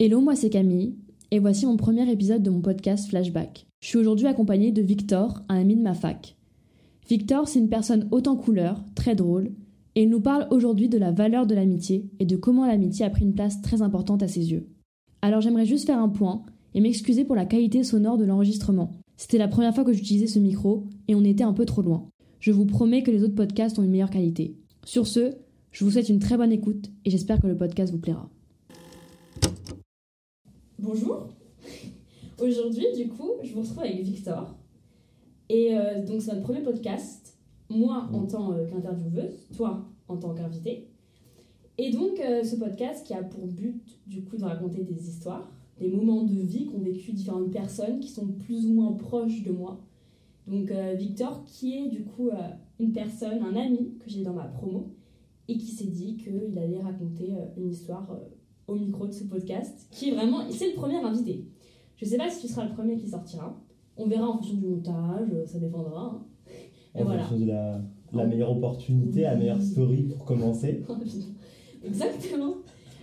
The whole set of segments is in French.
Hello, moi c'est Camille, et voici mon premier épisode de mon podcast Flashback. Je suis aujourd'hui accompagnée de Victor, un ami de ma fac. Victor, c'est une personne haute en couleur, très drôle, et il nous parle aujourd'hui de la valeur de l'amitié et de comment l'amitié a pris une place très importante à ses yeux. Alors j'aimerais juste faire un point et m'excuser pour la qualité sonore de l'enregistrement. C'était la première fois que j'utilisais ce micro et on était un peu trop loin. Je vous promets que les autres podcasts ont une meilleure qualité. Sur ce, je vous souhaite une très bonne écoute et j'espère que le podcast vous plaira. Bonjour. Aujourd'hui, du coup, je vous retrouve avec Victor. Et euh, donc, c'est notre premier podcast. Moi, en tant euh, qu'intervieweuse, toi, en tant qu'invité. Et donc, euh, ce podcast qui a pour but, du coup, de raconter des histoires, des moments de vie qu'ont vécu différentes personnes qui sont plus ou moins proches de moi. Donc, Victor, qui est du coup une personne, un ami que j'ai dans ma promo, et qui s'est dit qu'il allait raconter une histoire au micro de ce podcast, qui est vraiment, c'est le premier invité. Je sais pas si tu seras le premier qui sortira. On verra en fonction du montage, ça dépendra. Hein. En voilà. fonction de la, la meilleure opportunité, la meilleure story pour commencer. Exactement.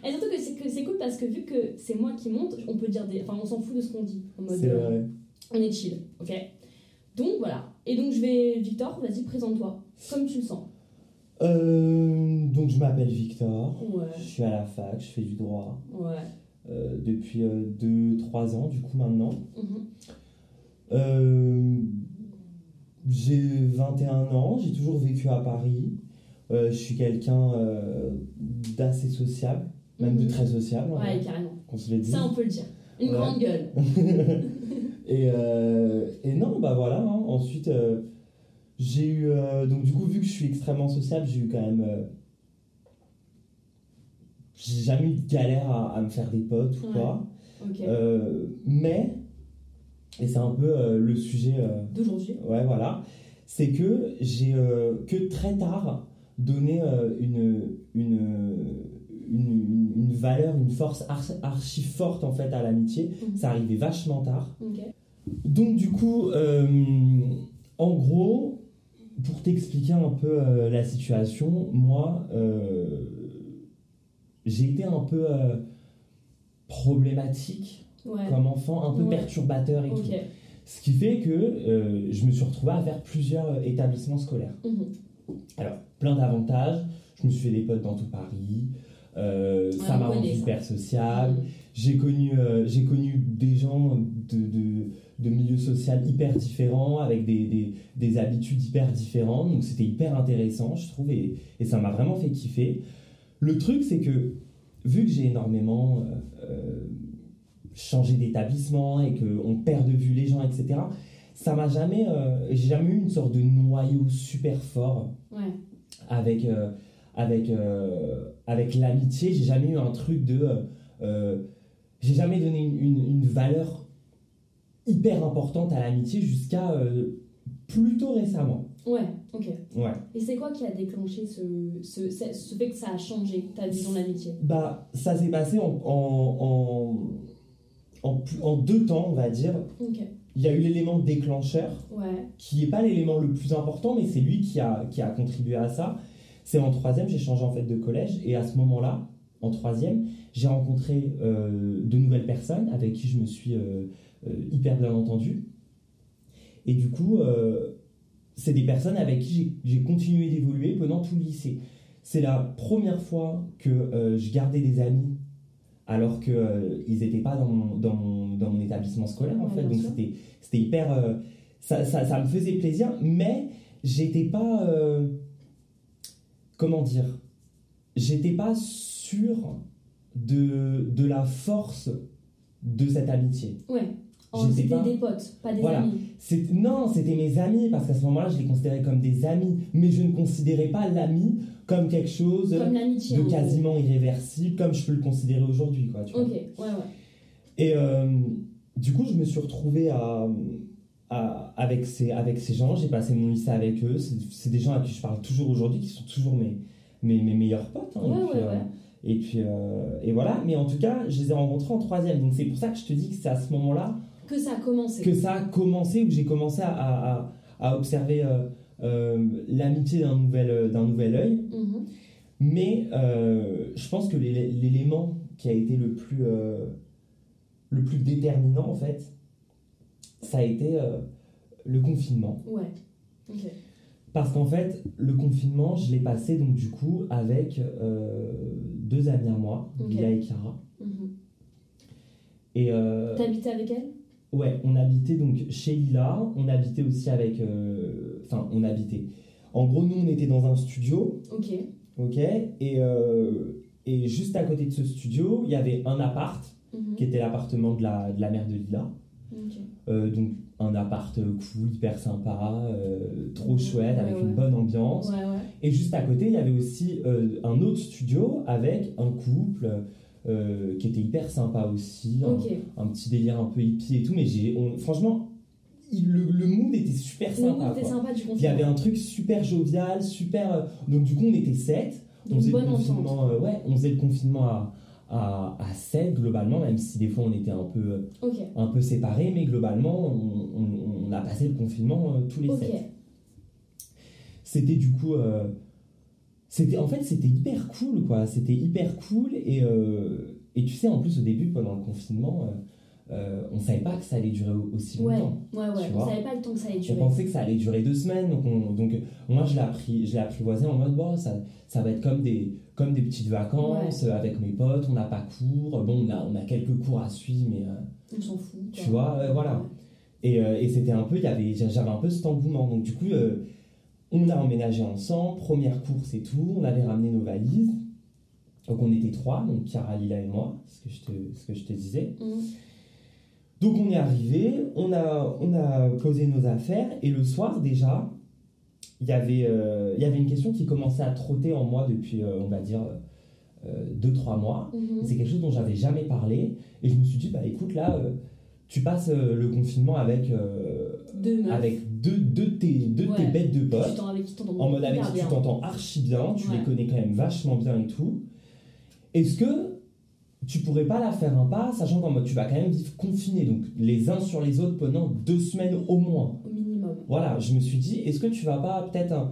Et surtout que c'est, que c'est cool parce que vu que c'est moi qui monte, on peut dire des. Enfin, on s'en fout de ce qu'on dit. En mode, c'est vrai. Euh, on est chill, ok? Donc voilà. Et donc je vais. Victor, vas-y, présente-toi. Comme tu le sens. Euh, donc je m'appelle Victor, ouais. je suis à la fac, je fais du droit ouais. euh, depuis 2-3 euh, ans du coup maintenant. Mm-hmm. j'ai 21 ans, j'ai toujours vécu à Paris, je suis quelqu'un d'assez sociable, même de mm-hmm. très sociable. Ouais, carrément. Qu'on se le Ça on peut le dire. Une grande gueule. et, et, non, bah voilà, hein. ensuite j'ai eu. Euh, donc, du coup, vu que je suis extrêmement sociable, j'ai eu quand même. Euh, j'ai jamais eu de galère à, me faire des potes ou quoi. Euh, mais, et c'est un peu le sujet. d'aujourd'hui. Ouais, voilà. C'est que j'ai que très tard donné une, une, une, une, valeur, une force archi, forte en fait à l'amitié. Mhm. Ça arrivait vachement tard. Donc, du coup. En gros, pour t'expliquer un peu euh, la situation, moi, euh, j'ai été un peu euh, problématique comme enfant, un peu perturbateur et tout. Ce qui fait que je me suis retrouvé à faire plusieurs établissements scolaires. Mhm. Alors, plein d'avantages. Je me suis fait des potes dans tout Paris. Ça m'a rendu super sociable. J'ai connu, j'ai connu des gens de de milieux sociaux hyper différents, avec des, des, des, habitudes hyper différentes. Donc c'était hyper intéressant, je trouve, et, et ça m'a vraiment fait kiffer. Le truc, c'est que vu que j'ai énormément euh, euh, changé d'établissement et qu'on perd de vue les gens, etc., ça m'a jamais. Euh, j'ai jamais eu une sorte de noyau super fort avec, avec, avec l'amitié. J'ai jamais eu un truc de. j'ai jamais donné une, une, une valeur hyper importante à l'amitié jusqu'à euh, plutôt récemment. Ouais, ok. Ouais. Et c'est quoi qui a déclenché ce, ce, ce, fait que ça a changé ta vision de l'amitié? Bah, ça s'est passé en, en, en, en, deux temps, on va dire. Ok. Il y a eu l'élément déclencheur, ouais. qui n'est pas l'élément le plus important, mais c'est lui qui a, qui a contribué à ça. C'est en troisième, j'ai changé en fait de collège, et à ce moment-là, en troisième, j'ai rencontré euh, de nouvelles personnes avec qui je me suis euh, euh, hyper bien entendu. Et du coup, euh, c'est des personnes avec qui j'ai continué d'évoluer pendant tout le lycée. C'est la première fois que je gardais des amis alors qu'ils n'étaient pas dans mon, dans, mon, dans mon, établissement scolaire en fait. Donc c'était hyper... ça, ça, ça, me faisait plaisir, mais j'étais pas... comment dire J'étais pas sûr de, de la force de cette amitié. Ouais. C'était des potes, pas des amis. Non, c'était mes amis, parce qu'à ce moment-là, je les considérais comme des amis, mais je ne considérais pas l'ami comme quelque chose de quasiment irréversible, comme je peux le considérer aujourd'hui. Ok, ouais, ouais. Et euh, du coup, je me suis retrouvé à, avec, ces, avec ces gens, j'ai passé mon lycée avec eux, c'est des gens à qui je parle toujours aujourd'hui, qui sont toujours mes, mes, mes meilleurs potes. Hein, ouais, et puis, ouais, et puis euh, et voilà, mais en tout cas, je les ai rencontrés en troisième, donc c'est pour ça que je te dis que c'est à ce moment-là que ça a commencé. Que ça a commencé, où j'ai commencé à, à, à observer euh, euh, l'amitié d'un nouvel, d'un nouvel œil. Mm-hmm. Mais euh, je pense que l'élément qui a été le plus, le plus déterminant, en fait, ça a été le confinement. Ouais. Parce qu'en fait, le confinement, je l'ai passé donc du coup avec deux amis à moi, Lila et Chiara. Mhm. Et euh, T'habitais avec elle? Ouais, on habitait donc chez Lila, on habitait aussi avec. Euh, enfin, on habitait. En gros, nous, on était dans un studio. Ok. Ok. Et, euh, et juste à côté de ce studio, il y avait un appart, mhm. qui était l'appartement de la, de la mère de Lila. Euh, donc, un appart cool, hyper sympa, trop mhm. chouette, avec une bonne ambiance. Ouais, et juste à côté, il y avait aussi un autre studio avec un couple euh, qui était hyper sympa aussi. Un, petit délire un peu hippie et tout. Mais j'ai, franchement, le, le, mood était super sympa. était sympa du Il y avait un truc super jovial, super. Euh, donc, du coup, on était sept. On faisait, le confinement, euh, ouais, on faisait le confinement à, à, à 7 globalement, même si des fois on était un peu, un peu séparés, mais globalement on, on, a passé le confinement tous les sept. C'était du coup c'était en fait c'était hyper cool quoi. C'était hyper cool et, euh, et tu sais en plus au début pendant le confinement euh, euh on savait pas que ça allait durer aussi longtemps ouais ouais, on savait pas le temps que ça allait durer. on pensait que ça allait durer deux semaines donc, donc moi je l'ai appris je l'ai apprivoisé en mode bon ça, ça va être comme des comme des petites vacances avec mes potes on n'a pas cours. Bon on a, on a quelques cours à suivre mais on s'en fout tu vois voilà. Et, et c'était un peu il y avait j'avais un peu cet engouement. Donc du coup on a emménagé ensemble, première course et tout, on avait ramené nos valises. Donc on était trois, donc Chiara, Lila et moi, ce que je te, ce que je te disais. Mm. Donc on est arrivé, on a, on a posé nos affaires. Et le soir déjà, il y avait, euh, il y avait une question qui commençait à trotter en moi depuis, euh, on va dire, 2-3 euh, mois. Mm-hmm. C'est quelque chose dont j'avais jamais parlé et je me suis dit, bah écoute là, tu passes le confinement avec avec deux, deux, tes, deux tes bêtes de potes, en mode avec qui tu t'entends archi bien, tu les connais quand même vachement bien et tout. Est-ce que tu pourrais pas la faire un pas, sachant qu'en mode tu vas quand même vivre confiné, donc les uns sur les autres pendant deux semaines au moins? Voilà, je me suis dit, est-ce que tu vas pas peut-être,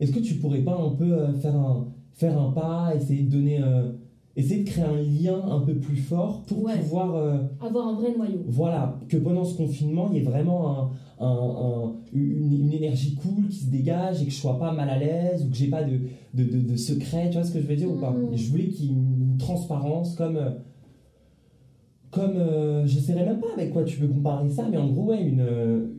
est-ce que tu pourrais pas un peu euh, faire un, faire un pas, essayer de donner euh, essayer de créer un lien un peu plus fort pour pouvoir euh, avoir un vrai noyau. Voilà, que pendant ce confinement, il y ait vraiment un, une, énergie cool qui se dégage et que je sois pas mal à l'aise ou que j'ai pas de, de, de, secret, tu vois ce que je veux dire ou pas mm. Je voulais qu'il y ait une, transparence comme comme euh, je sais même pas avec quoi tu veux comparer ça, mais en gros ouais une,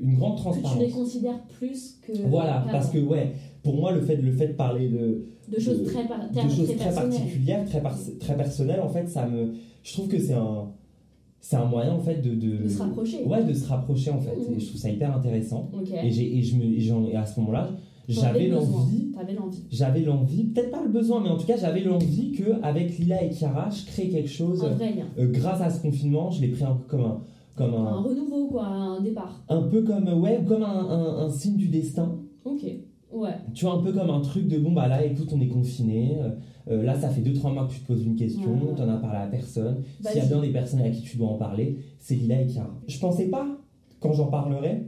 une grande transparence. Que tu les considères plus que voilà parce que ouais pour moi le fait le fait de parler de de choses très, de choses très, particulières, très, très personnelles, en fait, ça me, je trouve que c'est un, c'est un moyen en fait de, de, se rapprocher. Ouais, de se rapprocher en fait. Mmh. Et je trouve ça hyper intéressant. Et, j'ai, et, je me, et, à ce moment-là, j'avais l'envie. J'avais l'envie, peut-être pas le besoin, mais en tout cas, j'avais l'envie que avec Lila et Chiara, je crée quelque chose. Euh, grâce à ce confinement, je l'ai pris un peu comme un. Comme un, un renouveau, quoi, un départ. Un peu comme, ouais, comme un, un, un signe du destin. Ok. Ouais. Tu vois, un peu comme un truc de bon, bah là, écoute, on est confiné. Euh, euh, là, ça fait 2-3 mois que tu te poses une question, tu en as parlé à personne. S'il y a bien des personnes à qui tu dois en parler, c'est Lila et Chiara. Je pensais pas, quand j'en parlerais,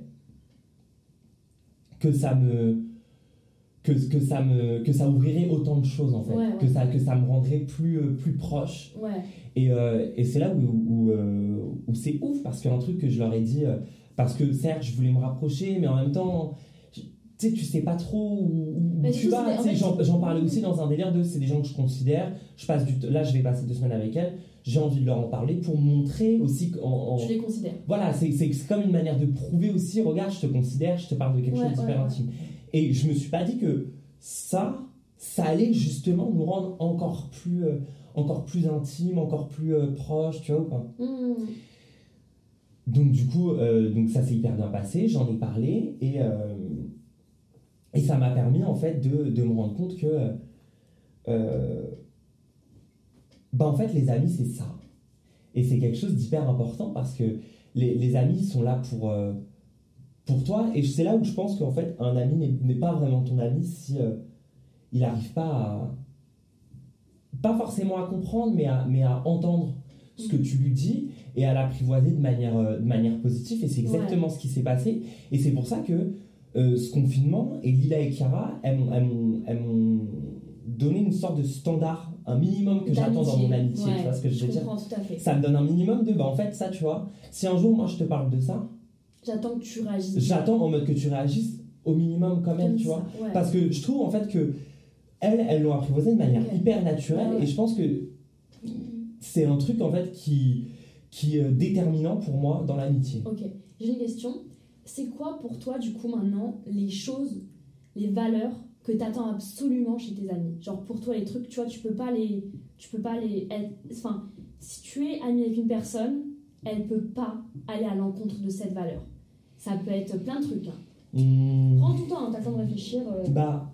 que ça me. Que, que, ça me, que ça ouvrirait autant de choses en fait, que, ça, que ça me rendrait plus, euh, plus proche. Et, et c'est là où, où, où c'est ouf, parce qu'un truc que je leur ai dit, parce que certes, je voulais me rapprocher, mais en même temps, tu sais, tu sais pas trop où, tu vas. J'en parlais aussi dans un délire de c'est des gens que je considère. Je passe du là, je vais passer deux semaines avec elles. J'ai envie de leur en parler pour montrer aussi qu'en. Tu les considères. Voilà, c'est comme une manière de prouver aussi regarde, je te considère, je te parle de quelque chose de super intime. Et je me suis pas dit que ça, ça allait justement nous rendre encore plus, euh, encore plus intime, encore plus euh, proche, tu vois ou pas? Mmh. Donc, du coup, euh, donc ça s'est hyper bien passé, j'en ai parlé et. Et ça m'a permis en fait de, de, me rendre compte que, euh, ben en fait les amis c'est ça. Et c'est quelque chose d'hyper important parce que les, les, amis sont là pour, euh, pour toi. Et c'est là où je pense qu'en fait un ami n'est pas vraiment ton ami si euh, il n'arrive pas à... Pas forcément à comprendre, mais à, mais à entendre ce que tu lui dis et à l'apprivoiser de manière, de manière positive. Et c'est exactement ce qui s'est passé. Et c'est pour ça que euh, ce confinement, et Lila et Chiara, elles m'ont donné une sorte de standard un minimum que j'attends dans mon amitié, tu vois ce que je veux dire? Ça me donne un minimum de, bah en fait, ça, tu vois, si un jour moi je te parle de ça, j'attends que tu réagisses. J'attends en mode que tu réagisses au minimum quand même, tu vois. Parce que je trouve en fait que elles, elles l'ont apprivoisé de manière hyper naturelle et je pense que c'est un truc en fait qui, qui est déterminant pour moi dans l'amitié. Ok, j'ai une question. C'est quoi pour toi du coup maintenant les choses, les valeurs que tu attends absolument chez tes amis? Genre pour toi les trucs, tu vois, tu peux pas les... Tu peux pas les... Enfin, si tu es ami avec une personne, elle peut pas aller à l'encontre de cette valeur. Ça peut être plein de trucs. Hein. Mmh. Prends tout le temps, hein, t'as le temps de réfléchir. Euh. Bah,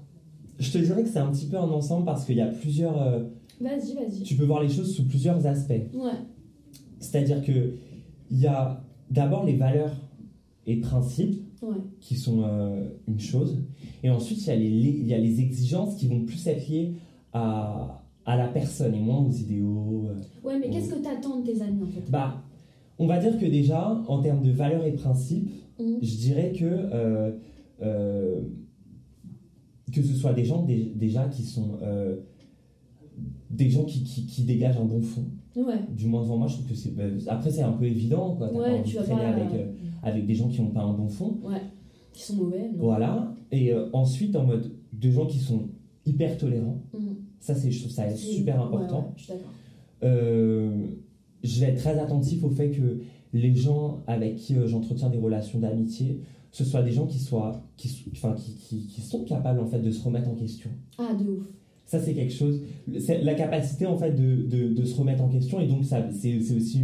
je te dirais que c'est un petit peu un ensemble parce qu'il y a plusieurs. Euh, vas-y, vas-y. Tu peux voir les choses sous plusieurs aspects. Ouais. C'est-à-dire que il y a d'abord les valeurs et principes qui sont euh, une chose, et ensuite il y, a les, il y a les exigences qui vont plus être liées à, à la personne et moins aux idéaux. ouais, mais qu'est-ce que tu attends de tes amis en fait? Bah, on va dire que déjà, en termes de valeurs et principes, mmh. je dirais que euh, que ce soit des gens déjà qui sont euh, des gens qui, qui, dégagent un bon fond. Du moins devant moi, je trouve que c'est. Bah, après, c'est un peu évident, quoi. Ouais, tu vas pas... avec, euh, avec des gens qui n'ont pas un bon fond. Ouais, qui sont mauvais. Voilà. Et euh, ensuite, en mode de gens qui sont hyper tolérants. Mm. Ça, c'est, je trouve ça super important. je suis d'accord. je vais être très attentif au fait que les gens avec qui j'entretiens des relations d'amitié ce soit des gens qui soient qui, enfin, qui, qui, qui, sont capables en fait de se remettre en question. Ah de ouf. Ça c'est quelque chose, c'est la capacité en fait de, de, de, se remettre en question et donc ça c'est aussi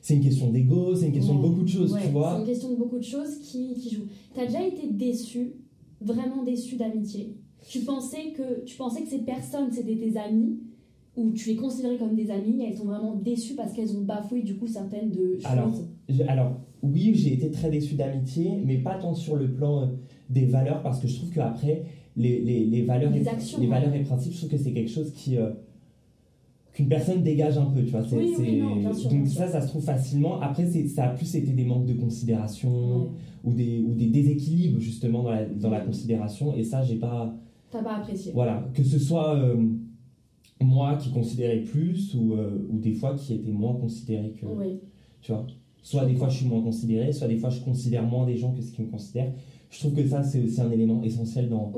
c'est une question d'ego, c'est une question de beaucoup de choses, tu vois. C'est une question de beaucoup de choses qui, qui jouent. T'as déjà été déçu, vraiment déçu d'amitié? Tu pensais que tu pensais que ces personnes c'était tes amis ou tu les considérais comme des amis et elles sont vraiment déçues parce qu'elles ont bafoué du coup certaines de choses. Alors, alors oui, j'ai été très déçu d'amitié, mais pas tant sur le plan euh, des valeurs, parce que je trouve qu'après, les, les, les, valeurs, les, et, les valeurs et principes, je trouve que c'est quelque chose qui. Euh, qu'une personne dégage un peu, tu vois. Oui, oui, non, bien sûr, donc ça, ça se trouve facilement. Après, ça a plus été des manques de considération ou, des, ou des déséquilibres justement dans la, dans la considération. Et ça, j'ai pas. T'as pas apprécié. Voilà, que ce soit euh, moi qui considérais plus ou, ou des fois qui était moins considéré que. Oui. Tu vois. Soit des fois je suis moins considéré, soit des fois je considère moins des gens que ce qu'ils me considèrent. Je trouve que ça, c'est aussi un élément essentiel dans,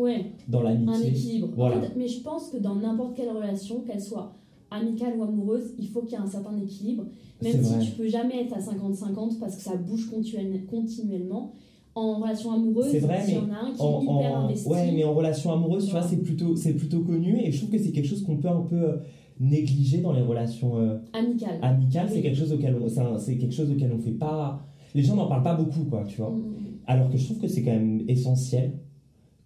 dans l'amitié. Un équilibre. mais je pense que dans n'importe quelle relation, qu'elle soit amicale ou amoureuse, il faut qu'il y ait un certain équilibre. Même si tu peux jamais être à 50-50 parce que ça bouge continuellement. En relation amoureuse, c'est vrai, mais y en a un qui est hyper investi. Ouais, mais en relation amoureuse, tu vois, c'est plutôt, c'est plutôt connu et je trouve que c'est quelque chose qu'on peut un peu euh, négligé dans les relations euh, amicales. Amicales, c'est quelque chose auquel on, c'est quelque chose auquel on fait pas. Les gens n'en parlent pas beaucoup, quoi, tu vois. Mm. Alors que je trouve que c'est quand même essentiel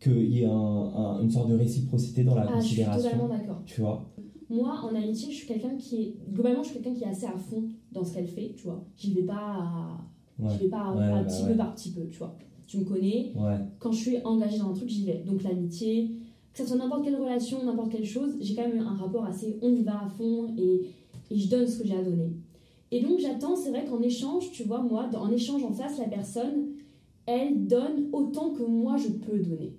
qu'il y ait un, une sorte de réciprocité dans la ah, considération. Je suis totalement d'accord. Tu vois. Moi, en amitié, je suis quelqu'un qui est globalement, je suis quelqu'un qui est assez à fond dans ce qu'elle fait, tu vois. J'y vais pas, à... vais pas un bah petit peu par petit peu, tu vois. Tu me connais. Quand je suis engagée dans un truc, j'y vais. Donc l'amitié, que ce soit n'importe quelle relation, n'importe quelle chose, j'ai quand même un rapport assez on y va à fond et, et je donne ce que j'ai à donner. Et donc j'attends, c'est vrai qu'en échange, tu vois, moi, en échange en face, la personne, elle donne autant que moi je peux donner.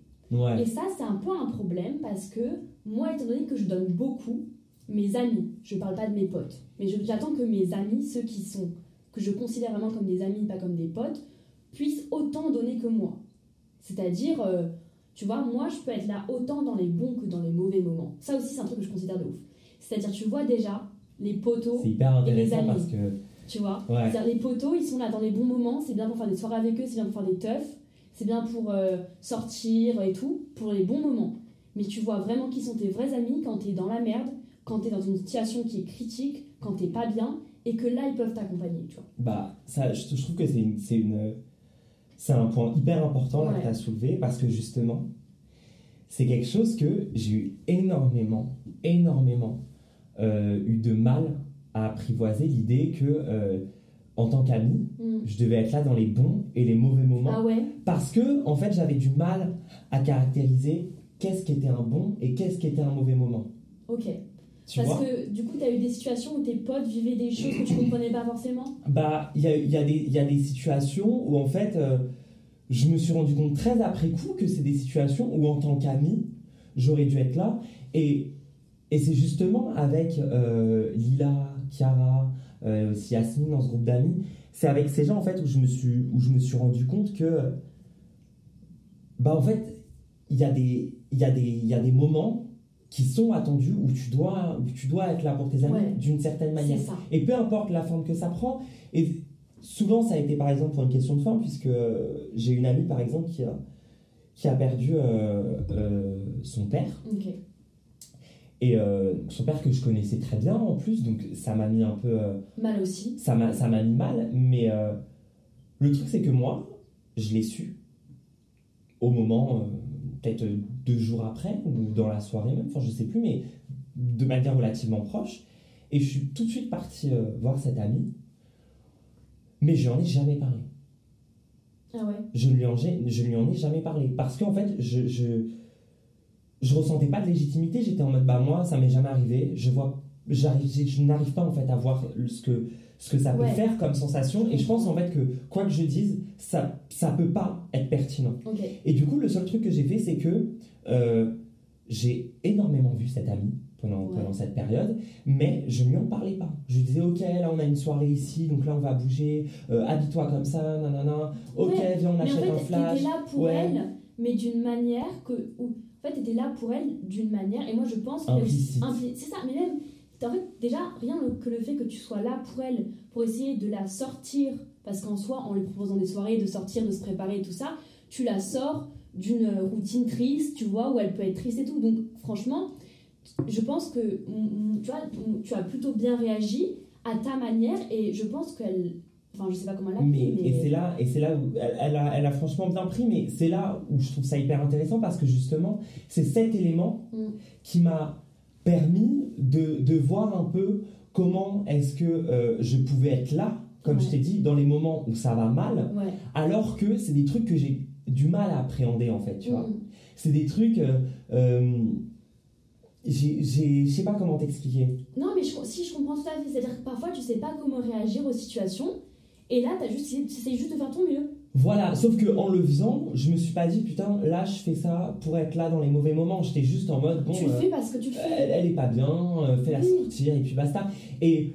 Et ça, c'est un peu un problème parce que moi, étant donné que je donne beaucoup, mes amis, je parle pas de mes potes, mais j'attends que mes amis, ceux qui sont, que je considère vraiment comme des amis, pas comme des potes, puissent autant donner que moi. C'est-à-dire, euh, tu vois, moi, je peux être là autant dans les bons que dans les mauvais moments. Ça aussi, c'est un truc que je considère de ouf. C'est-à-dire, tu vois déjà les poteaux et les amis. Parce que... Tu vois C'est-à-dire, les poteaux, ils sont là dans les bons moments. C'est bien pour faire des soirées avec eux, c'est bien pour faire des teufs, c'est bien pour euh, sortir et tout, pour les bons moments. Mais tu vois vraiment qui sont tes vrais amis quand t'es dans la merde, quand t'es dans une situation qui est critique, quand t'es pas bien, et que là, ils peuvent t'accompagner, tu vois. Bah, ça, je, trouve que c'est une, une c'est un point hyper important là, que tu as soulevé parce que justement, c'est quelque chose que j'ai eu énormément, énormément euh, eu de mal à apprivoiser l'idée que euh, en tant qu'ami, mm. je devais être là dans les bons et les mauvais moments. Ah ouais. Parce que en fait, j'avais du mal à caractériser qu'est-ce qui était un bon et qu'est-ce qui était un mauvais moment. Ok. Parce que du coup, tu as eu des situations où tes potes vivaient des choses que tu comprenais pas forcément Bah, il y a, y, a y a, des situations où en fait, euh, je me suis rendu compte très après coup que c'est des situations où en tant qu'ami, j'aurais dû être là. Et et c'est justement avec euh, Lila, Chiara, euh, aussi Yasmine dans ce groupe d'amis, c'est avec ces gens en fait où je me suis, où je me suis rendu compte que, bah en fait, il y, a des, y, a des, y a des moments qui sont attendus où tu dois, où tu dois être là pour tes amis d'une certaine manière. Et peu importe la forme que ça prend. Et souvent, ça a été par exemple pour une question de forme, puisque j'ai une amie par exemple qui a, qui a perdu euh, euh, son père. Et euh, son père que je connaissais très bien en plus, donc ça m'a mis un peu... mal aussi. Ça m'a, ça m'a mis mal, mais le truc c'est que moi, je l'ai su au moment, peut-être deux jours après, ou dans la soirée même, enfin je sais plus, mais de manière relativement proche. Et je suis tout de suite parti voir cette amie, mais je n'en ai jamais parlé. Ah ouais. Je ne lui en, je lui en ai jamais parlé. Parce qu'en fait, je, je, je ressentais pas de légitimité. J'étais en mode, bah moi, ça m'est jamais arrivé. Je vois, je n'arrive pas en fait à voir ce que, ce que ça peut faire comme sensation. Et je pense en fait que, quoi que je dise, ça, ça peut pas être pertinent. Et du coup, le seul truc que j'ai fait, c'est que euh, j'ai énormément vu cette amie pendant, pendant cette période, mais je ne lui en parlais pas. Je lui disais, ok, là on a une soirée ici, donc là on va bouger, euh, habille-toi comme ça, nanana, ok, viens, on achète en fait, un flash. Étais là pour elle, mais d'une manière que. Où, en fait, étais là pour elle d'une manière, et moi je pense que. C'est ça, mais même. En fait, déjà, rien que le fait que tu sois là pour elle, pour essayer de la sortir, parce qu'en soi, en lui proposant des soirées, de sortir, de se préparer et tout ça, tu la sors d'une routine triste, tu vois, où elle peut être triste et tout. Donc, franchement, je pense que tu, vois, tu as plutôt bien réagi à ta manière et je pense qu'elle Enfin, je sais pas comment elle a mais, mais... Et c'est là, et c'est là où elle, a, elle a franchement bien pris, mais c'est là où je trouve ça hyper intéressant parce que justement, c'est cet élément mm. qui m'a permis de, de, voir un peu comment est-ce que euh, je pouvais être là, comme je t'ai dit, dans les moments où ça va mal, alors que c'est des trucs que j'ai du mal à appréhender en fait, tu vois. Mm. C'est des trucs. Euh, euh, je sais pas comment t'expliquer. Non, mais je, si je comprends tout à fait. C'est-à-dire que parfois, tu sais pas comment réagir aux situations. Et là, tu juste, essayes juste de faire ton mieux. Voilà, sauf que en le faisant, je me suis pas dit putain, là je fais ça pour être là dans les mauvais moments. J'étais juste en mode bon. Tu le euh, fais parce que tu le fais. Elle, est pas bien, euh, fais-la sortir et puis basta. Et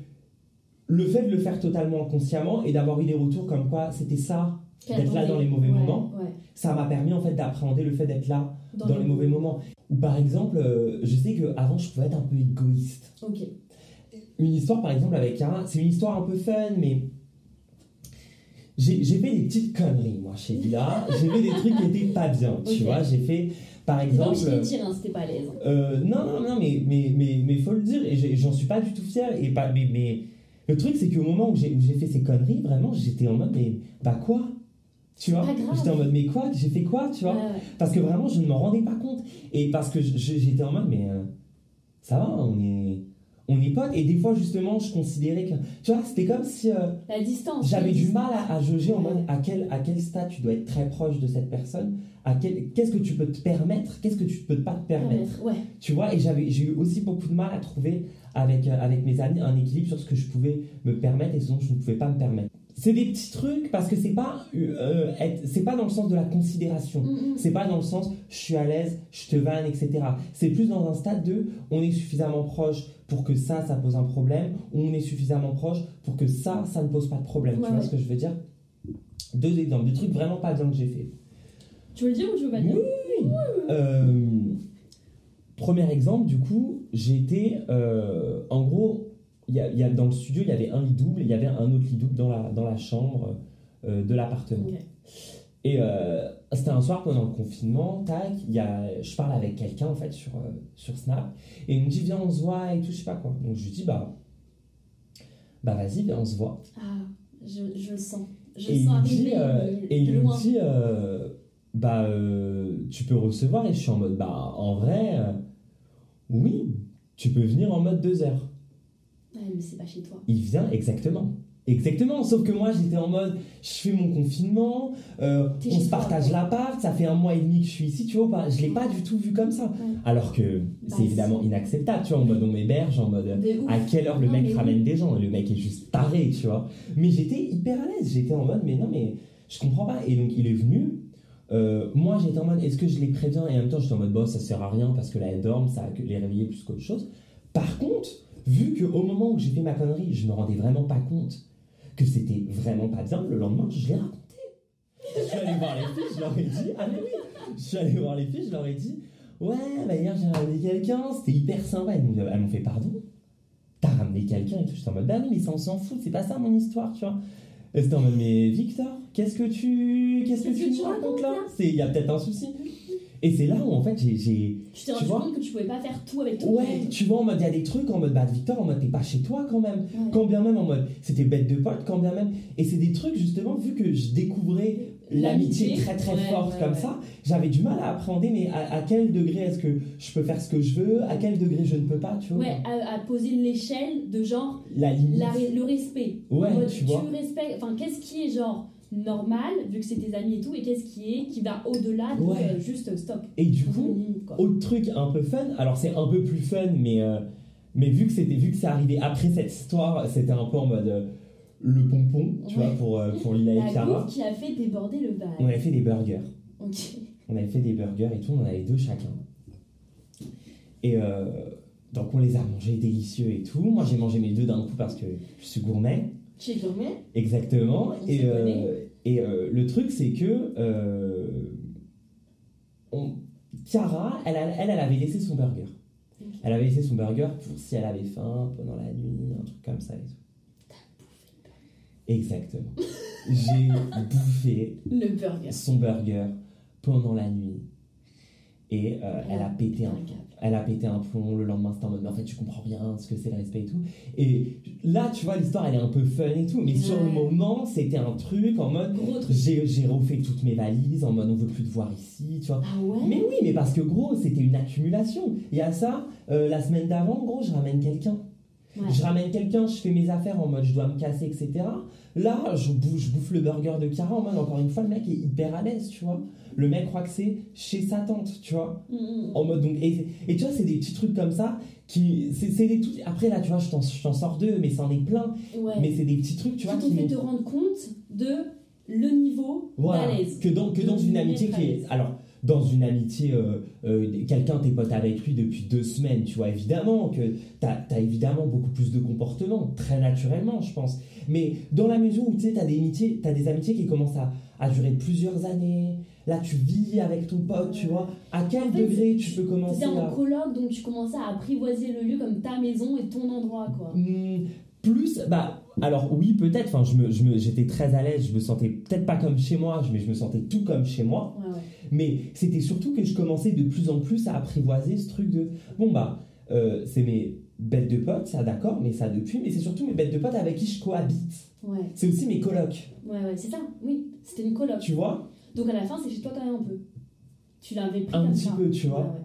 le fait de le faire totalement inconsciemment et d'avoir eu des retours comme quoi c'était ça, d'être là dans les mauvais moments, ça m'a permis en fait d'appréhender le fait d'être là dans, les mauvais moments. Ou par exemple, euh, je sais qu'avant, je pouvais être un peu égoïste. Ok. Une histoire, par exemple, avec Cara, c'est une histoire un peu fun, mais j'ai fait des petites conneries, moi, chez Lila. j'ai fait des trucs qui étaient pas bien, tu vois. J'ai fait, par exemple. Non, je hein, c'était pas à l'aise. Euh, non, non, non, mais mais, mais, mais faut le dire, et j'en suis pas du tout fier. Et pas, mais, mais le truc, c'est qu'au moment où j'ai fait ces conneries, vraiment, j'étais en mode, mais bah quoi? Tu vois? J'étais en mode, mais quoi? J'ai fait quoi? Tu vois? Parce que vraiment, je ne m'en rendais pas compte. Et parce que j'étais en mode, mais euh, ça va, on est, on est potes. Et des fois, justement, je considérais que. Tu vois, c'était comme si. Euh, la distance. J'avais du mal à, à jauger en mode à quel, à quel stade tu dois être très proche de cette personne? À quel, qu'est-ce que tu peux te permettre? Qu'est-ce que tu peux pas te permettre? Ouais. Tu vois, et j'avais, j'ai eu aussi beaucoup de mal à trouver avec, euh, avec mes amis un équilibre sur ce que je pouvais me permettre et ce dont je ne pouvais pas me permettre c'est des petits trucs parce que c'est pas euh, c'est pas dans le sens de la considération mm, mm. c'est pas dans le sens je suis à l'aise je te vanne etc c'est plus dans un stade de on est suffisamment proche pour que ça ça pose un problème ou on est suffisamment proche pour que ça ça ne pose pas de problème. Tu vois ce que je veux dire? Deux exemples des trucs vraiment pas bien que j'ai fait. Tu veux le dire ou tu veux pas le dire? Oui, euh, premier exemple du coup j'ai été euh, en gros il y a, dans le studio, il y avait un lit double et il y avait un autre lit double dans la, dans la chambre euh, de l'appartement. Et euh, c'était un soir pendant le confinement, tac, y a, je parle avec quelqu'un en fait sur, euh, sur Snap et il me dit viens on se voit et tout, je sais pas quoi. Donc je lui dis bah, bah vas-y, viens on se voit. Ah, je, je le sens. Je et sens il arriver, et il me dit bah tu peux recevoir et je suis en mode bah en vrai, oui, tu peux venir en mode deux heures mais c'est pas chez toi. Il vient exactement. Exactement, sauf que moi j'étais en mode, je fais mon confinement, euh, on se partage l'appart, ça fait un mois et demi que je suis ici, tu vois, je l'ai pas du tout vu comme ça. Alors que bah, c'est évidemment inacceptable, tu vois, en mode on m'héberge, en mode à quelle heure le mec ramène des gens, le mec est juste taré, tu vois. Mais j'étais hyper à l'aise, j'étais en mode, mais non, mais je comprends pas. Et donc il est venu, euh, moi j'étais en mode, est-ce que je les préviens? Et en même temps j'étais en mode, bon, ça sert à rien parce que là elles dorment, ça les réveiller plus qu'autre chose. Par contre, vu qu'au moment où j'ai fait ma connerie, je me rendais vraiment pas compte que c'était vraiment pas bien, le lendemain, je l'ai raconté. Je suis allé voir les filles, je leur ai dit, ah mais oui, je suis allé voir les filles, je leur ai dit, ouais, bah hier j'ai ramené quelqu'un, c'était hyper sympa. Elles m'ont fait, pardon T'as ramené quelqu'un et tout, j'étais en mode, bah non, mais ça on s'en fout, c'est pas ça mon histoire, tu vois. Et c'était en mode, mais Victor, qu'est-ce que tu, qu'est-ce que, tu, racontes là? Il y a peut-être un souci. Et c'est là où en fait j'ai. Tu t'es rendu compte que tu pouvais pas faire tout avec tout Ouais, tu vois, en mode, il y a des trucs en mode, bah Victor, en mode, t'es pas chez toi quand même. Quand bien même en mode, c'était bête de pote, quand bien même. Et c'est des trucs justement, vu que je découvrais l'amitié très très forte comme ça, j'avais du mal à appréhender, mais à, quel degré est-ce que je peux faire ce que je veux, à quel degré je ne peux pas, tu vois? Ouais, à, poser l'échelle de genre. La limite. le respect. Ouais, tu vois. Tu respectes, enfin, qu'est-ce qui est genre normal vu que c'est tes amis et tout et qu'est-ce qui est qui va au-delà de euh, juste stop. Et du coup autre truc un peu fun alors c'est un peu plus fun mais euh, mais vu que c'était vu que c'est arrivé après cette histoire c'était un peu en mode euh, le pompon tu vois pour pour Lila et Chiara qui a fait déborder le bal. On avait fait des burgers. On avait fait des burgers et tout on en avait deux chacun. Et donc on les a mangés délicieux et tout. Moi j'ai mangé mes deux d'un coup parce que je suis gourmet. Chez Gourmet? Exactement. et euh, et euh, le truc, c'est que euh, on, elle, elle, elle, avait laissé son burger. Elle avait laissé son burger pour si elle avait faim pendant la nuit, un truc comme ça et tout. Exactement. J'ai bouffé le burger. son burger pendant la nuit. Et euh, elle, a pété un, elle a pété un plomb. Le lendemain, c'était en mode, mais en fait, tu comprends rien ce que c'est le respect et tout. Et là, tu vois, l'histoire, elle est un peu fun et tout. Mais sur le moment, c'était un truc en mode, j'ai refait toutes mes valises en mode, on veut plus te voir ici, tu vois. Ah ouais? Mais oui, mais parce que gros, c'était une accumulation. Il y a ça, euh, la semaine d'avant, gros, je ramène quelqu'un. Je ramène quelqu'un, je fais mes affaires en mode je dois me casser, etc. Là, je bouffe, je bouffe le burger de Cara en mode encore une fois, le mec est hyper à l'aise, tu vois. Le mec croit que c'est chez sa tante, tu vois. En mode donc, et, et, tu vois, c'est des petits trucs comme ça qui. C'est des tout, Après là, tu vois, je t'en sors deux, mais c'en est plein. Mais c'est des petits trucs, tu vois. Qui t'ont fait te rendre compte de le niveau voilà, Que dans, que dans une amitié qui est. Alors dans une amitié, euh, euh, quelqu'un t'es pote avec lui depuis deux semaines, tu vois, évidemment que t'as as évidemment beaucoup plus de comportement, très naturellement, je pense. Mais dans la mesure où tu sais, t'as des amitiés, as des amitiés qui commencent à, à, durer plusieurs années. Là, tu vis avec ton pote, tu vois. À quel degré tu peux commencer à... en colloque, donc tu commençais à apprivoiser le lieu comme ta maison et ton endroit, quoi. Mmh, plus, bah, alors oui, peut-être, enfin, je me, je j'étais très à l'aise, je me sentais peut-être pas comme chez moi, mais je me sentais tout comme chez moi. Mais c'était surtout que je commençais de plus en plus à apprivoiser ce truc de, bon bah, euh, c'est mes bêtes de potes, ça d'accord, mais ça depuis, mais c'est surtout mes bêtes de potes avec qui je cohabite. C'est aussi mes colocs. Ouais, ouais, c'est ça, oui, c'était une coloc. Tu vois? Donc à la fin, c'est chez toi quand même un peu. Tu l'avais pris Un petit peu, tu vois.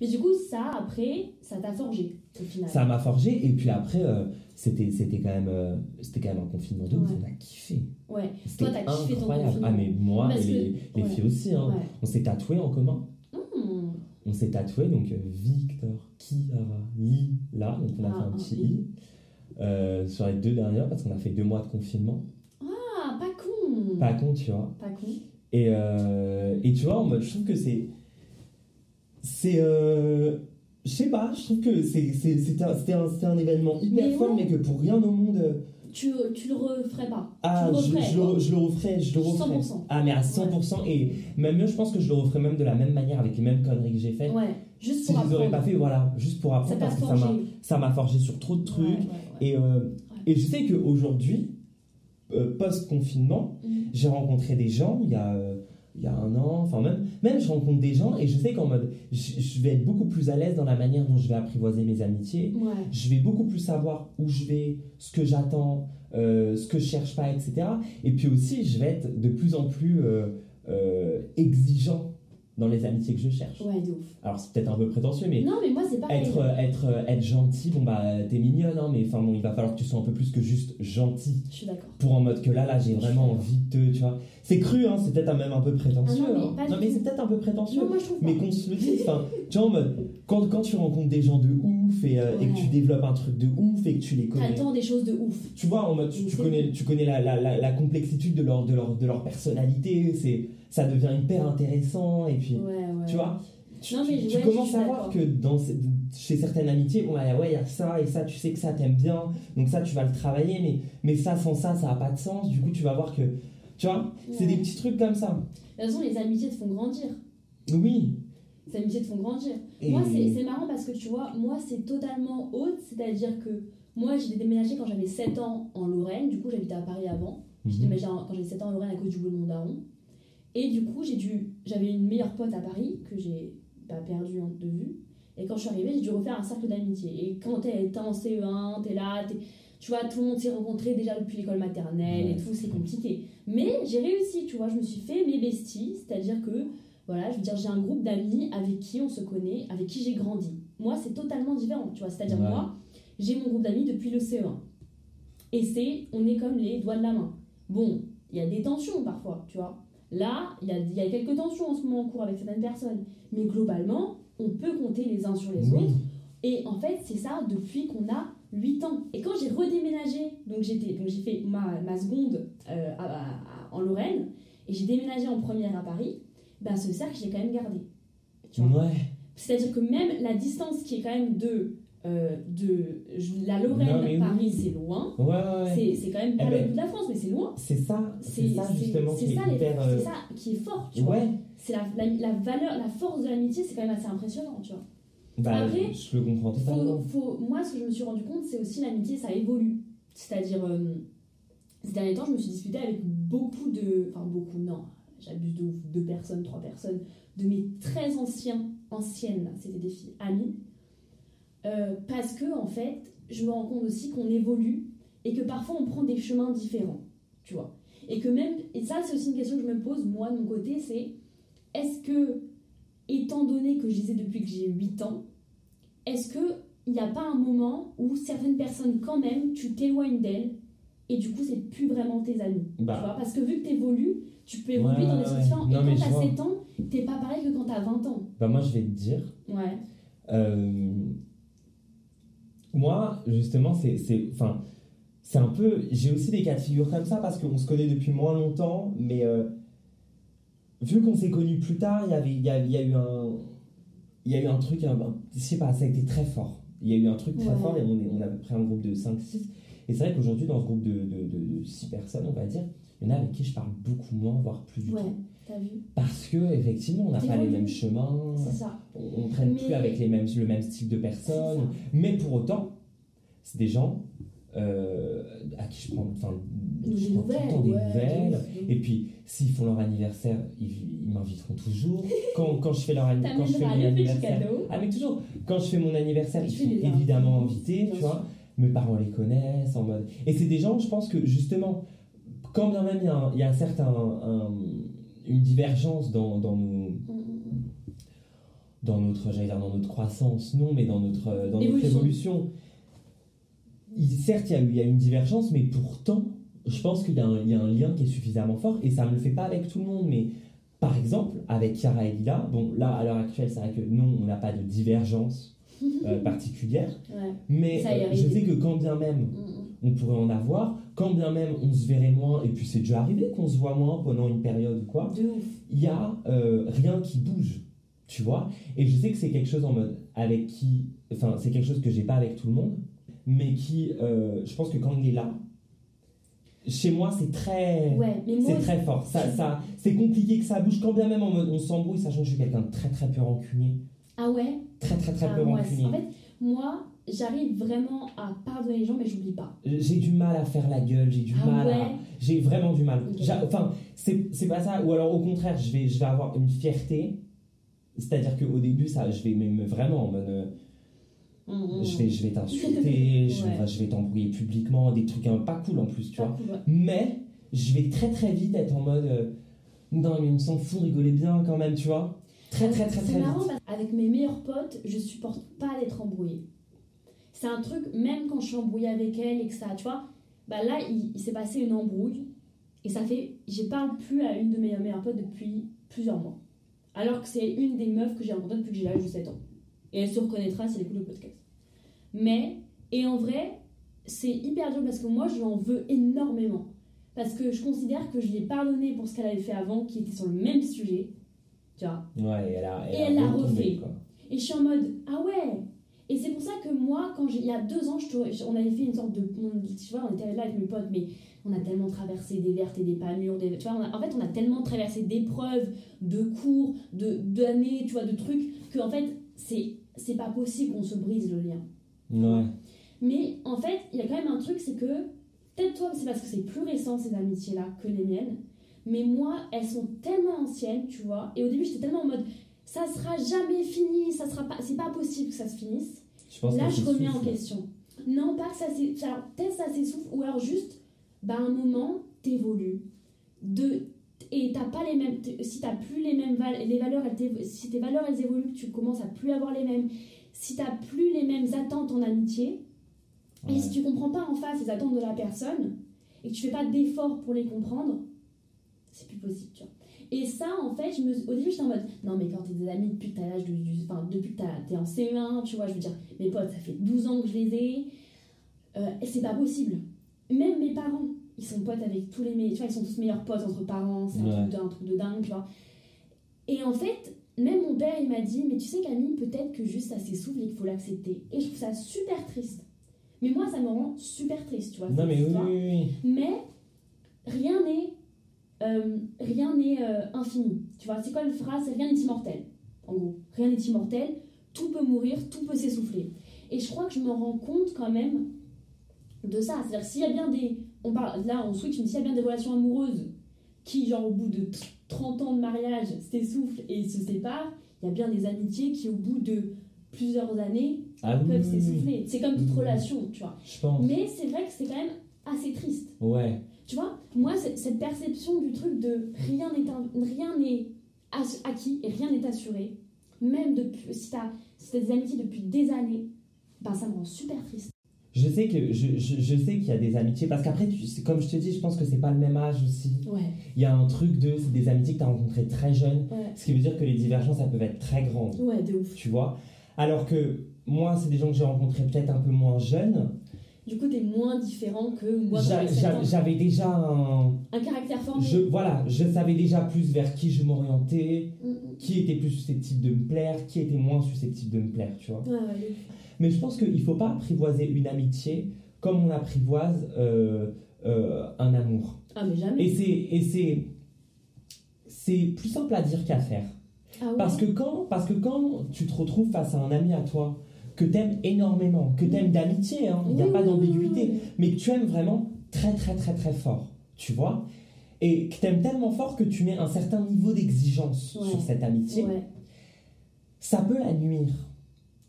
Mais du coup, ça, après, ça t'a forgé, au final. Ça m'a forgé, et puis après, euh, c'était, c'était, quand même, euh, c'était quand même un confinement de ouf, on a kiffé. Ouais, toi, t'as kiffé ton confinement. Ah, mais moi et les, les filles aussi, hein. on s'est tatoués en commun. Hmm. On s'est tatoué, donc euh, Victor, Kiara, Lila, donc on a ah, fait un petit I. sur les deux dernières, parce qu'on a fait deux mois de confinement. Ah, pas con Pas con, tu vois. Pas con. Et, et tu vois, en mode, je trouve que c'est c'est. Euh, je sais pas, je trouve que c'était un, un, événement hyper fort, mais que pour rien au monde. Euh, tu, tu le referais pas. Ah, je, je, le, je, le, referais, je le referais. 100%. Ah, mais à 100%. Et même mieux, je pense que je le referais même de la même manière, avec les mêmes conneries que j'ai faites. Ouais, juste pour si je les aurais pas fait, voilà, juste pour apprendre, parce que ça m'a forgé sur trop de trucs. et, euh, et je sais qu'aujourd'hui, post-confinement, mm. j'ai rencontré des gens, il y a il y a un an, enfin même, même je rencontre des gens et je sais qu'en mode, je, vais être beaucoup plus à l'aise dans la manière dont je vais apprivoiser mes amitiés. Je vais beaucoup plus savoir où je vais, ce que j'attends, euh, ce que je cherche pas, etc. Et puis aussi, je vais être de plus en plus euh, euh, exigeant dans les amitiés que je cherche. Ouais, de ouf. Alors c'est peut-être un peu prétentieux, mais. Non, mais moi c'est pas. Être, être, être gentil, bon bah t'es mignonne, hein, mais enfin bon, il va falloir que tu sois un peu plus que juste gentil. Je suis d'accord. Pour en mode que là, là, j'ai vraiment envie de te, tu vois. C'est cru, hein, c'est peut-être même un peu prétentieux. Ah non, mais, hein. mais c'est peut-être un peu prétentieux. Non, moi, je trouve mais qu'on se le dise, enfin, tu vois, en mode, quand, quand tu rencontres des gens de ouf et, euh, et, que tu développes un truc de ouf et que tu les connais. T'attends des choses de ouf. Tu vois, en mode, tu, connais, tu connais la, la, la, la complexité de leur, de leur, de leur personnalité, c'est ça devient hyper intéressant et puis tu vois tu, non, mais tu, commences à voir que dans chez certaines amitiés, bon, ouais, il y a ça et ça, tu sais que ça t'aime bien, donc ça, tu vas le travailler, mais, mais ça, sans ça, ça n'a pas de sens. Du coup, tu vas voir que. Tu vois, c'est des petits trucs comme ça. De toute façon, les amitiés te font grandir. Oui. Les amitiés te font grandir. Moi, c'est marrant parce que tu vois, moi, c'est totalement autre, c'est-à-dire que moi, j'ai déménagé quand j'avais 7 ans en Lorraine, du coup, j'habitais à Paris avant. J'ai mhm. déménagé quand j'avais 7 ans en Lorraine à cause du boulot de mon daron. Et du coup, j'ai dû, j'avais une meilleure pote à Paris que j'ai pas perdu de vue. Et quand je suis arrivée, j'ai dû refaire un cercle d'amitié. Et quand t'es en CE1, t'es là, tu vois, tout le monde s'est rencontré déjà depuis l'école maternelle et tout, c'est compliqué. Mais j'ai réussi, tu vois, je me suis fait mes besties, c'est-à-dire que, voilà, je veux dire, j'ai un groupe d'amis avec qui on se connaît, avec qui j'ai grandi. Moi, c'est totalement différent, tu vois, c'est-à-dire moi, j'ai mon groupe d'amis depuis le CE1. Et c'est, on est comme les doigts de la main. Bon, il y a des tensions parfois, tu vois. Là, il y a, y a quelques tensions en ce moment en cours avec certaines personnes. Mais globalement, on peut compter les uns sur les autres. Et en fait, c'est ça depuis qu'on a 8 ans. Et quand j'ai redéménagé, donc j'ai fait ma, ma seconde euh, en Lorraine, et j'ai déménagé en première à Paris, ben ce cercle, j'ai quand même gardé. Ouais. C'est-à-dire que même la distance qui est quand même de euh, de la Lorraine, Paris, c'est loin. Ouais, ouais, c'est quand même pas eh le ben, bout de la France, mais c'est loin. C'est ça, c'est ça justement qui est, ça, euh, ça qui est fort, tu vois. C'est la, la, valeur, la force de l'amitié, c'est quand même assez impressionnant, tu vois. Bah, Après, je le comprends totalement. Faut, moi, ce que je me suis rendu compte, c'est aussi l'amitié, ça évolue. C'est-à-dire, euh, ces derniers temps, je me suis disputée avec beaucoup de. Enfin, beaucoup, non, j'abuse de deux personnes, trois personnes, de mes très anciens, anciennes, c'était des filles amies euh, parce que, en fait, je me rends compte aussi qu'on évolue et que parfois on prend des chemins différents, tu vois. Et que même, et ça c'est aussi une question que je me pose, moi de mon côté, c'est est-ce que, étant donné que je disais depuis que j'ai 8 ans, est-ce qu'il n'y a pas un moment où certaines personnes, quand même, tu t'éloignes d'elles et du coup, c'est plus vraiment tes amis. Bah. Tu vois Parce que vu que tu évolues, tu peux évoluer dans des situations. Et quand tu as 7 ans, t'es pas pareil que quand tu as 20 ans. Bah, moi, je vais te dire. Ouais. Euh, moi, justement, c'est, enfin, c'est un peu. J'ai aussi des cas de figure comme ça parce qu'on se connaît depuis moins longtemps, mais euh, vu qu'on s'est connus plus tard, il y avait, il y a, y a eu un, il y a eu un truc, un, je sais pas, ça a été très fort. Il y a eu un truc très fort et on, est, on a pris un groupe de 5-6. Et c'est vrai qu'aujourd'hui, dans ce groupe de, de, de, 6 personnes, on va dire, il y en a avec qui je parle beaucoup moins, voire plus du ouais, tout. Vu? Parce que effectivement, on n'a pas les mêmes chemins, on ne traîne plus avec les mêmes, le même style de personnes. Mais pour autant, c'est des gens euh, à qui je prends, enfin, je prends tout le temps des nouvelles. Et puis, s'ils font leur anniversaire, ils, m'inviteront toujours. Quand, quand, je fais leur quand je fais mon anniversaire, ah mais toujours. Quand je fais mon anniversaire, ils sont évidemment invités, tu vois. Mes parents les connaissent en mode. Et c'est des gens, je pense que justement, quand bien même il y a, un, il y a un certain, une divergence dans, dans nos. Mm, mm, mm. Dans notre, j'allais dire dans notre croissance, non, mais dans notre, dans notre évolution certes, il y, a, une divergence, mais pourtant, je pense qu'il y, a un lien qui est suffisamment fort, et ça ne me le fait pas avec tout le monde, mais par exemple, avec Chiara et Lila, bon, là, à l'heure actuelle, c'est vrai que non, on n'a pas de divergence euh, particulière, mais euh, je sais que quand bien même mm, mm. On pourrait en avoir, quand bien même on se verrait moins, et puis c'est déjà arrivé qu'on se voit moins pendant une période ou quoi, il n'y a euh, rien qui bouge, tu vois, et je sais que c'est quelque chose en mode avec qui, enfin, c'est quelque chose que j'ai pas avec tout le monde, mais qui, euh, je pense que quand il est là, chez moi, c'est très, c'est très fort. Ça, ça, c'est compliqué que ça bouge quand bien même on s'embrouille, sachant que je suis quelqu'un de très très peu rancunier. Ah ouais? Très très très ah, peu rancunier. En fait, moi, j'arrive vraiment à pardonner les gens, mais j'oublie pas. J'ai du mal à faire la gueule, j'ai du ah mal à... J'ai vraiment du mal. Enfin, c'est pas ça. Ou alors au contraire, je vais, je vais avoir une fierté. C'est-à-dire qu'au début, ça, je vais me, vraiment en mode Mm, je vais, je vais t'insulter, je, vais, je vais t'embrouiller publiquement, des trucs pas cool en plus, tu vois. Mais je vais très très vite être en mode euh, non, mais on s'en fout, rigoler bien quand même, tu vois. Très très très très, marrant Parce avec mes meilleurs potes, je supporte pas d'être embrouillée. C'est un truc, même quand je suis embrouillée avec elle et que ça, tu vois, bah là, il, s'est passé une embrouille et ça fait. Je parle plus à une de mes meilleures potes depuis plusieurs mois. Alors que c'est une des meufs que j'ai rencontrées depuis que j'ai l'âge de 7 ans. Et elle se reconnaîtra si elle écoute le podcast. Mais, et en vrai, c'est hyper dur parce que moi, je l'en veux énormément. Parce que je considère que je l'ai pardonné pour ce qu'elle avait fait avant, qui était sur le même sujet. Tu vois Ouais, et elle a, elle, et elle l'a refait. Et je suis en mode, ah ouais Et c'est pour ça que moi, quand il y a deux ans, je, on avait fait une sorte de. Tu vois, on était là avec mes potes, mais on a tellement traversé des vertes et des pas mûres. Des, tu vois, en fait, on a tellement traversé d'épreuves, de cours, d'années, tu vois, de trucs, qu'en fait, c'est c'est pas possible qu'on se brise le lien. Ouais. Mais en fait, il y a quand même un truc, c'est que peut-être toi, c'est parce que c'est plus récent ces amitiés-là que les miennes. Mais moi, elles sont tellement anciennes, tu vois. Et au début, j'étais tellement en mode, ça sera jamais fini, ça sera pas, c'est pas possible que ça se finisse. Là, je remets en question. Non, pas que ça s'essouffle. Peut-être ça s'essouffle, ou alors juste, bah, un moment, t'évolues. De, et t'as pas les mêmes. Si t'as plus les mêmes valeurs, les valeurs, si tes valeurs elles évoluent, tu commences à plus avoir les mêmes. Si t'as plus les mêmes attentes en amitié, et si tu comprends pas en face les attentes de la personne, et que tu fais pas d'efforts pour les comprendre, c'est plus possible, tu vois. Et ça, en fait, je me, au début, j'étais en mode, non, mais quand t'es des amis depuis que t'as l'âge enfin, depuis que t'es en CE1, tu vois, je veux dire, mes potes, ça fait 12 ans que je les ai, euh, c'est pas possible. Même mes parents, ils sont potes avec tous les meilleurs, tu vois, ils sont tous meilleurs potes entre parents, c'est un, truc de, un truc de dingue, tu vois. Et en fait, même mon père, il m'a dit, mais tu sais, Camille, peut-être que juste ça s'essouffle et qu'il faut l'accepter. Et je trouve ça super triste. Mais moi, ça me rend super triste, tu vois. Non, mais oui, oui, oui. Mais rien n'est euh, rien n'est euh, infini. Tu vois, c'est quoi le phrase? Rien n'est immortel. En gros, rien n'est immortel. Tout peut mourir, tout peut s'essouffler. Et je crois que je me rends compte quand même de ça. C'est-à-dire s'il y a bien des, on parle là on switch, mais s'il y a bien des relations amoureuses qui, genre au bout de 30 ans de mariage, s'essoufflent et se séparent, il y a bien des amitiés qui, au bout de plusieurs années, ah peuvent s'essouffler. C'est comme toute relation, tu vois. Mais c'est vrai que c'est quand même assez triste. Ouais. Tu vois, moi, cette perception du truc de rien n'est rien n'est acquis et rien n'est assuré, même depuis, si tu as, des amitiés depuis des années, ben ça me rend super triste. Je sais que je, je, sais qu'il y a des amitiés parce qu'après comme je te dis je pense que c'est pas le même âge aussi. Ouais. Il y a un truc de c'est des amitiés que tu as rencontrées très jeunes, ce qui veut dire que les divergences elles peuvent être très grandes. Ouais, de ouf. Tu vois? Alors que moi c'est des gens que j'ai rencontrés peut-être un peu moins jeunes du coup, tu es moins différent que moi. J'avais déjà un... Un caractère formé. Je, voilà, je savais déjà plus vers qui je m'orientais, mm, mm. qui était plus susceptible de me plaire, qui était moins susceptible de me plaire, tu vois. Mais je pense qu'il ne faut pas apprivoiser une amitié comme on apprivoise euh, euh, un amour. Ah, mais jamais. Et c'est c'est plus simple à dire qu'à faire. Ah ouais? Parce, que quand, parce que quand tu te retrouves face à un ami à toi que tu aimes énormément, que tu aimes d'amitié, hein, il n'y a pas d'ambiguïté, mais que tu aimes vraiment très très très très fort, tu vois Et que tu aimes tellement fort que tu mets un certain niveau d'exigence sur cette amitié, ça peut la nuire.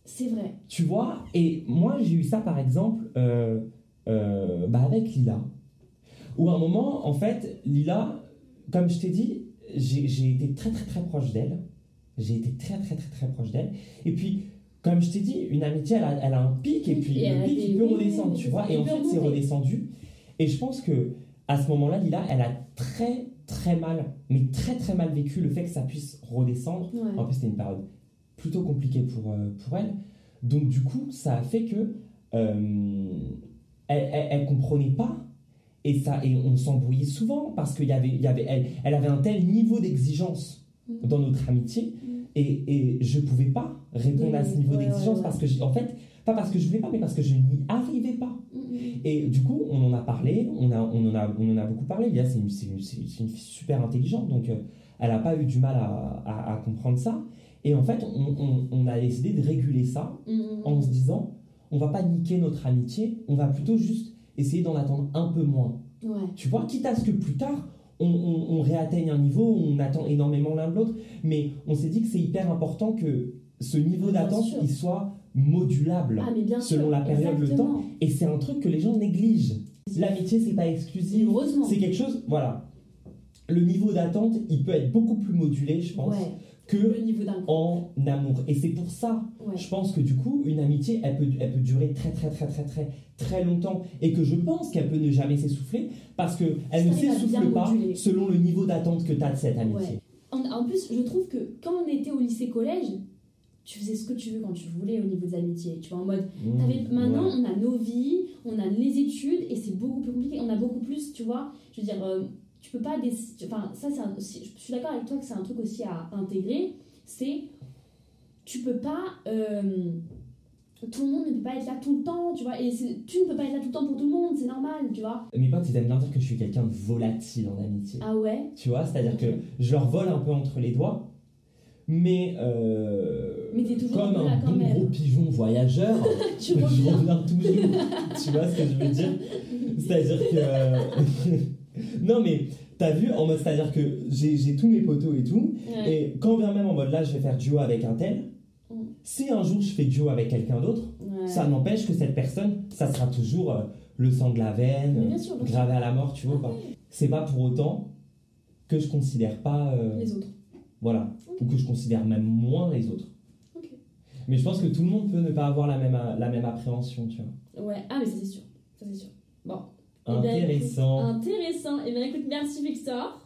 C'est vrai. Tu vois Et moi, j'ai eu ça par exemple euh, euh, bah avec Lila, où à un moment, en fait, Lila, comme je t'ai dit, j'ai été très très très proche d'elle. J'ai été très très très très proche d'elle. Et puis, comme je t'ai dit, une amitié, elle a, un pic et puis le pic, il peut redescendre, tu vois. Et en fait, c'est redescendu. Et je pense que à ce moment-là, Lila, elle a très, très mal, mais très, très mal vécu le fait que ça puisse redescendre. En plus, c'était une période plutôt compliquée pour, euh, pour elle. Donc, du coup, ça a fait que euh, elle, elle, comprenait pas. Et, ça, et on s'embrouillait souvent parce qu'il y avait, il y avait, elle, elle avait un tel niveau d'exigence mm. dans notre amitié. Et, et je ne pouvais pas répondre à ce niveau d'exigence parce que, en fait, pas parce que je voulais pas, mais parce que je n'y arrivais pas. Mm, mm. Et du coup, on en a parlé, on, a, on, en, a, on en a beaucoup parlé. Lia, c'est une, une, une, fille super intelligente, donc euh, elle n'a pas eu du mal à, à, comprendre ça. Et en fait, on, on, a décidé de réguler ça mm, en se disant on va pas niquer notre amitié, on va plutôt juste essayer d'en attendre un peu moins. Tu vois, quitte à ce que plus tard, on, réatteigne un niveau on attend énormément l'un de l'autre, mais on s'est dit que c'est hyper important que ce niveau d'attente il soit modulable ah, selon la période, le temps. Et c'est un truc que les gens négligent. L'amitié, c'est pas exclusif. C'est quelque chose, voilà. Le niveau d'attente, il peut être beaucoup plus modulé, je pense, que en amour. Et c'est pour ça, je pense que du coup, une amitié, elle peut, elle peut durer très, très, très, très, très, très longtemps. Et que je pense qu'elle peut ne jamais s'essouffler parce qu'elle ne s'essouffle pas selon le niveau d'attente que tu as de cette amitié. En, plus, je trouve que quand on était au lycée-collège, tu faisais ce que tu veux quand tu voulais au niveau des amitiés. Tu vois, en mode, mmh, maintenant, on a nos vies, on a les études, et c'est beaucoup plus compliqué. On a beaucoup plus, tu vois, je veux dire, euh, tu peux pas enfin ça c'est je suis d'accord avec toi que c'est un truc aussi à intégrer c'est tu peux pas euh, tout le monde ne peut pas être là tout le temps, tu vois. Et tu ne peux pas être là tout le temps pour tout le monde, c'est normal, tu vois. Mes potes, ils aiment bien dire que je suis quelqu'un de volatile en amitié. Ah ouais? Tu vois, c'est-à-dire que je leur vole un peu entre les doigts, mais, euh, mais toujours comme un, bon gros pigeon voyageur, tu je reviens toujours. tu vois ce que je veux dire? C'est-à-dire que. Euh, non, mais t'as vu, en mode, c'est-à-dire que j'ai tous mes potos et tout, et quand bien même en mode là, je vais faire duo avec un tel, mm. si un jour je fais duo avec quelqu'un d'autre, ça n'empêche que cette personne, ça sera toujours euh, le sang de la veine, gravé à la mort, tu vois. Ah, C'est pas pour autant que je considère pas. les autres. Voilà. Ou que je considère même moins les autres. Mais je pense que tout le monde peut ne pas avoir la même, la même appréhension, tu vois. Ouais, ah, mais c'est sûr. Ça, c'est sûr. Bon. Eh ben, intéressant. intéressant. Et eh bien, écoute, merci Victor.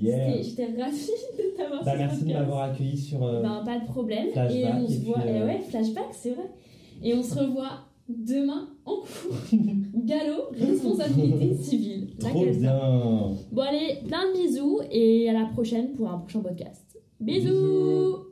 Yeah. J'étais ravie de t'avoir bah, Merci de m'avoir accueilli sur. Euh, bah, pas de problème. Flashback, et on se voit. Et euh, ouais, flashback, c'est vrai. Et on se revoit demain en cours. Galop, responsabilité civile. Trop bien. Bon, allez, plein de bisous et à la prochaine pour un prochain podcast. Bisous.